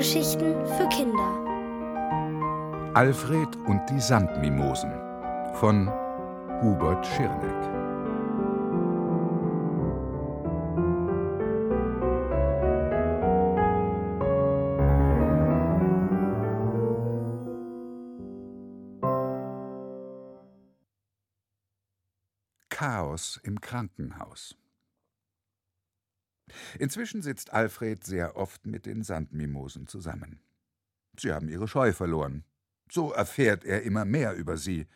Hörgeschichten für Kinder. Alfred und die Sandmimosen von Hubert Schirneck. Chaos im Krankenhaus. Inzwischen sitzt Alfred sehr oft mit den Sandmimosen zusammen. Sie haben ihre Scheu verloren. So erfährt er immer mehr über sie.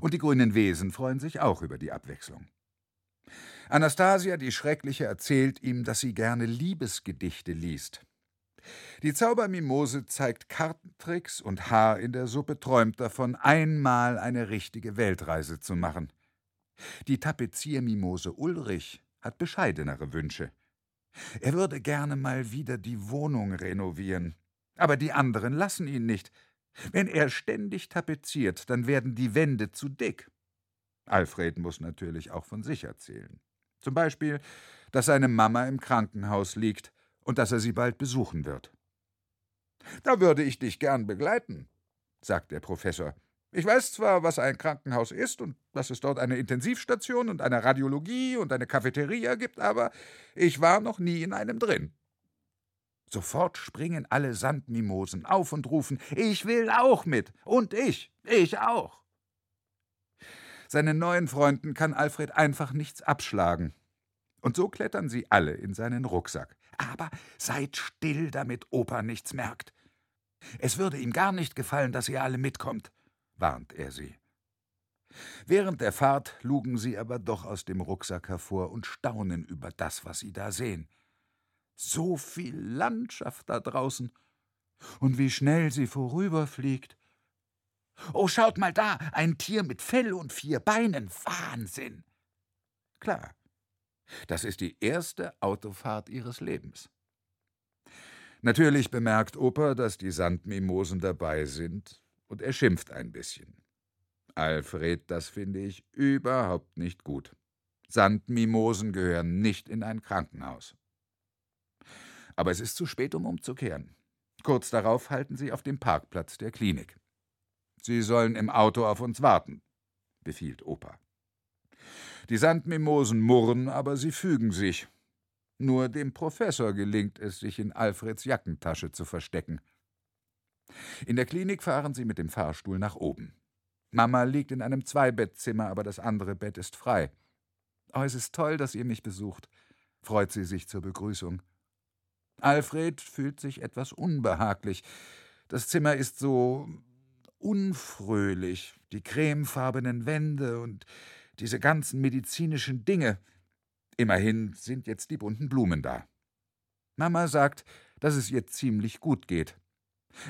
Und die grünen Wesen freuen sich auch über die Abwechslung. Anastasia, die Schreckliche, erzählt ihm, dass sie gerne Liebesgedichte liest. Die Zaubermimose zeigt Kartentricks und Haar in der Suppe träumt davon, einmal eine richtige Weltreise zu machen. Die Tapeziermimose Ulrich hat bescheidenere Wünsche. Er würde gerne mal wieder die Wohnung renovieren. Aber die anderen lassen ihn nicht. Wenn er ständig tapeziert, dann werden die Wände zu dick. Alfred muss natürlich auch von sich erzählen. Zum Beispiel, dass seine Mama im Krankenhaus liegt und dass er sie bald besuchen wird. Da würde ich dich gern begleiten, sagt der Professor. Ich weiß zwar, was ein Krankenhaus ist und dass es dort eine Intensivstation und eine Radiologie und eine Cafeteria gibt, aber ich war noch nie in einem drin. Sofort springen alle Sandmimosen auf und rufen: Ich will auch mit! Und ich! Ich auch! Seinen neuen Freunden kann Alfred einfach nichts abschlagen. Und so klettern sie alle in seinen Rucksack. Aber seid still, damit Opa nichts merkt. Es würde ihm gar nicht gefallen, dass ihr alle mitkommt warnt er sie. Während der Fahrt lugen sie aber doch aus dem Rucksack hervor und staunen über das, was sie da sehen. So viel Landschaft da draußen. Und wie schnell sie vorüberfliegt. Oh, schaut mal da, ein Tier mit Fell und vier Beinen. Wahnsinn. Klar, das ist die erste Autofahrt ihres Lebens. Natürlich bemerkt Opa, dass die Sandmimosen dabei sind und er schimpft ein bisschen. Alfred, das finde ich überhaupt nicht gut. Sandmimosen gehören nicht in ein Krankenhaus. Aber es ist zu spät, um umzukehren. Kurz darauf halten sie auf dem Parkplatz der Klinik. Sie sollen im Auto auf uns warten, befiehlt Opa. Die Sandmimosen murren, aber sie fügen sich. Nur dem Professor gelingt es, sich in Alfreds Jackentasche zu verstecken. In der Klinik fahren sie mit dem Fahrstuhl nach oben. Mama liegt in einem Zweibettzimmer, aber das andere Bett ist frei. Oh, es ist toll, dass ihr mich besucht, freut sie sich zur Begrüßung. Alfred fühlt sich etwas unbehaglich. Das Zimmer ist so unfröhlich, die cremefarbenen Wände und diese ganzen medizinischen Dinge. Immerhin sind jetzt die bunten Blumen da. Mama sagt, dass es ihr ziemlich gut geht.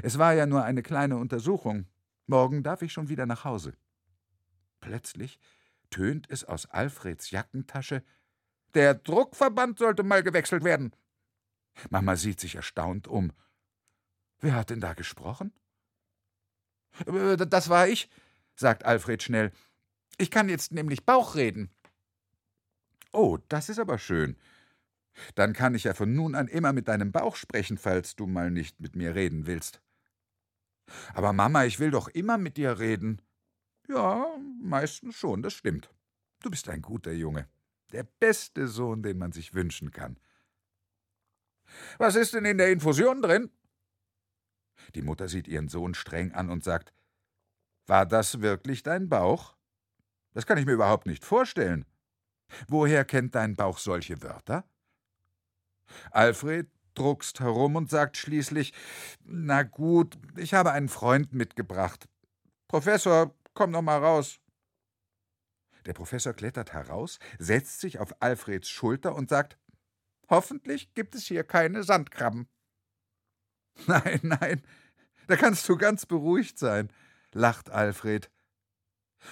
Es war ja nur eine kleine Untersuchung. Morgen darf ich schon wieder nach Hause. Plötzlich tönt es aus Alfreds Jackentasche Der Druckverband sollte mal gewechselt werden. Mama sieht sich erstaunt um. Wer hat denn da gesprochen? Äh, das war ich, sagt Alfred schnell. Ich kann jetzt nämlich Bauch reden. Oh, das ist aber schön. Dann kann ich ja von nun an immer mit deinem Bauch sprechen, falls du mal nicht mit mir reden willst. Aber Mama, ich will doch immer mit dir reden. Ja, meistens schon, das stimmt. Du bist ein guter Junge. Der beste Sohn, den man sich wünschen kann. Was ist denn in der Infusion drin? Die Mutter sieht ihren Sohn streng an und sagt: War das wirklich dein Bauch? Das kann ich mir überhaupt nicht vorstellen. Woher kennt dein Bauch solche Wörter? Alfred druckst herum und sagt schließlich: Na gut, ich habe einen Freund mitgebracht. Professor, komm noch mal raus. Der Professor klettert heraus, setzt sich auf Alfreds Schulter und sagt: Hoffentlich gibt es hier keine Sandkrabben. Nein, nein, da kannst du ganz beruhigt sein, lacht Alfred.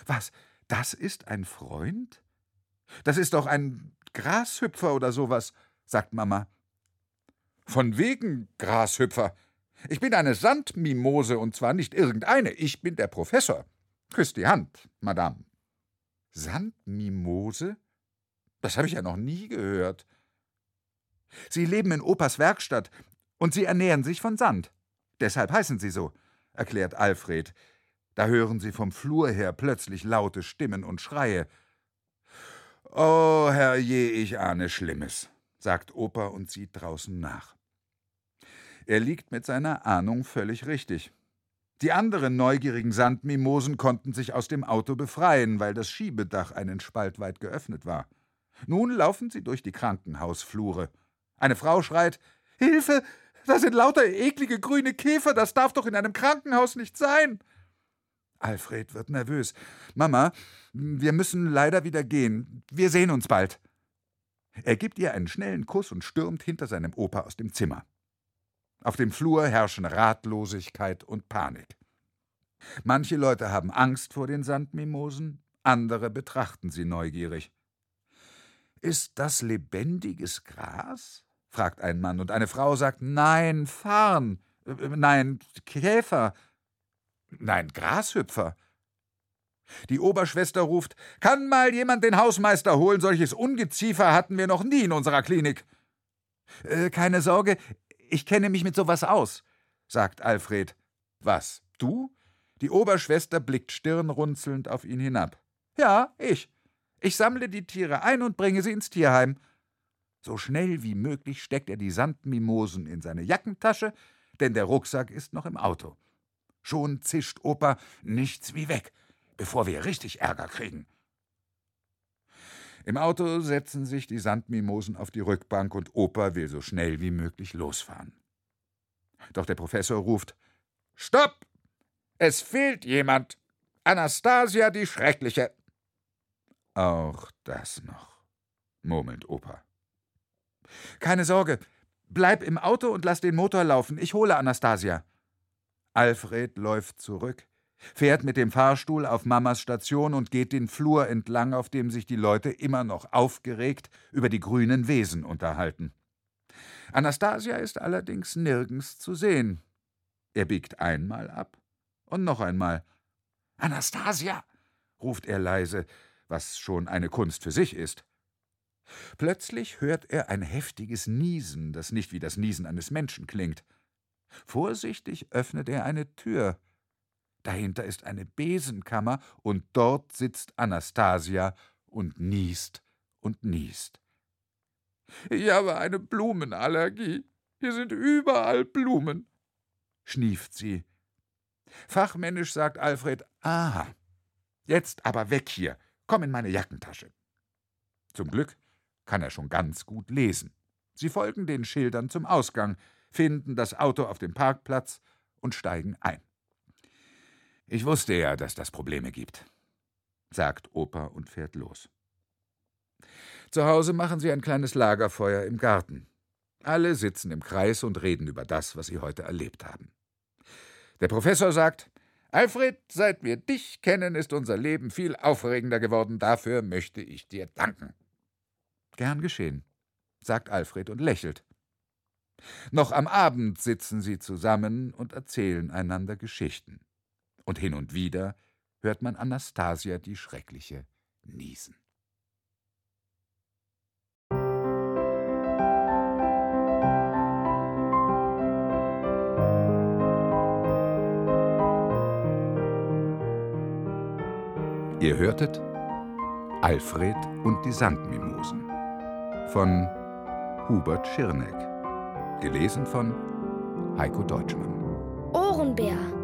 Was, das ist ein Freund? Das ist doch ein Grashüpfer oder sowas, sagt Mama. Von wegen, Grashüpfer. Ich bin eine Sandmimose und zwar nicht irgendeine. Ich bin der Professor. Küss die Hand, Madame. Sandmimose? Das habe ich ja noch nie gehört. Sie leben in Opas Werkstatt und sie ernähren sich von Sand. Deshalb heißen sie so, erklärt Alfred. Da hören sie vom Flur her plötzlich laute Stimmen und Schreie. Oh, herrje, ich ahne Schlimmes, sagt Opa und sieht draußen nach. Er liegt mit seiner Ahnung völlig richtig. Die anderen neugierigen Sandmimosen konnten sich aus dem Auto befreien, weil das Schiebedach einen Spalt weit geöffnet war. Nun laufen sie durch die Krankenhausflure. Eine Frau schreit: Hilfe! Da sind lauter eklige grüne Käfer, das darf doch in einem Krankenhaus nicht sein. Alfred wird nervös. Mama, wir müssen leider wieder gehen. Wir sehen uns bald. Er gibt ihr einen schnellen Kuss und stürmt hinter seinem Opa aus dem Zimmer. Auf dem Flur herrschen Ratlosigkeit und Panik. Manche Leute haben Angst vor den Sandmimosen, andere betrachten sie neugierig. Ist das lebendiges Gras? fragt ein Mann, und eine Frau sagt Nein, Farn, äh, nein, Käfer, nein, Grashüpfer. Die Oberschwester ruft Kann mal jemand den Hausmeister holen, solches Ungeziefer hatten wir noch nie in unserer Klinik. Äh, keine Sorge, ich kenne mich mit sowas aus, sagt Alfred. Was, du? Die Oberschwester blickt stirnrunzelnd auf ihn hinab. Ja, ich. Ich sammle die Tiere ein und bringe sie ins Tierheim. So schnell wie möglich steckt er die Sandmimosen in seine Jackentasche, denn der Rucksack ist noch im Auto. Schon zischt Opa nichts wie weg, bevor wir richtig Ärger kriegen. Im Auto setzen sich die Sandmimosen auf die Rückbank und Opa will so schnell wie möglich losfahren. Doch der Professor ruft: Stopp! Es fehlt jemand! Anastasia die Schreckliche! Auch das noch, murmelt Opa. Keine Sorge, bleib im Auto und lass den Motor laufen. Ich hole Anastasia. Alfred läuft zurück, fährt mit dem Fahrstuhl auf Mamas Station und geht den Flur entlang, auf dem sich die Leute immer noch aufgeregt über die grünen Wesen unterhalten. Anastasia ist allerdings nirgends zu sehen. Er biegt einmal ab und noch einmal. Anastasia! ruft er leise, was schon eine Kunst für sich ist. Plötzlich hört er ein heftiges Niesen, das nicht wie das Niesen eines Menschen klingt. Vorsichtig öffnet er eine Tür. Dahinter ist eine Besenkammer, und dort sitzt Anastasia und niest und niest. Ich habe eine Blumenallergie. Hier sind überall Blumen, schnieft sie. Fachmännisch sagt Alfred: Aha, jetzt aber weg hier. Komm in meine Jackentasche. Zum Glück kann er schon ganz gut lesen. Sie folgen den Schildern zum Ausgang, finden das Auto auf dem Parkplatz und steigen ein. Ich wusste ja, dass das Probleme gibt, sagt Opa und fährt los. Zu Hause machen sie ein kleines Lagerfeuer im Garten. Alle sitzen im Kreis und reden über das, was sie heute erlebt haben. Der Professor sagt, Alfred, seit wir dich kennen, ist unser Leben viel aufregender geworden. Dafür möchte ich dir danken. Gern geschehen, sagt Alfred und lächelt. Noch am Abend sitzen sie zusammen und erzählen einander Geschichten und hin und wieder hört man Anastasia die Schreckliche niesen. Ihr hörtet Alfred und die Sandmimosen von Hubert Schirneck, gelesen von Heiko Deutschmann. Ohrenbär.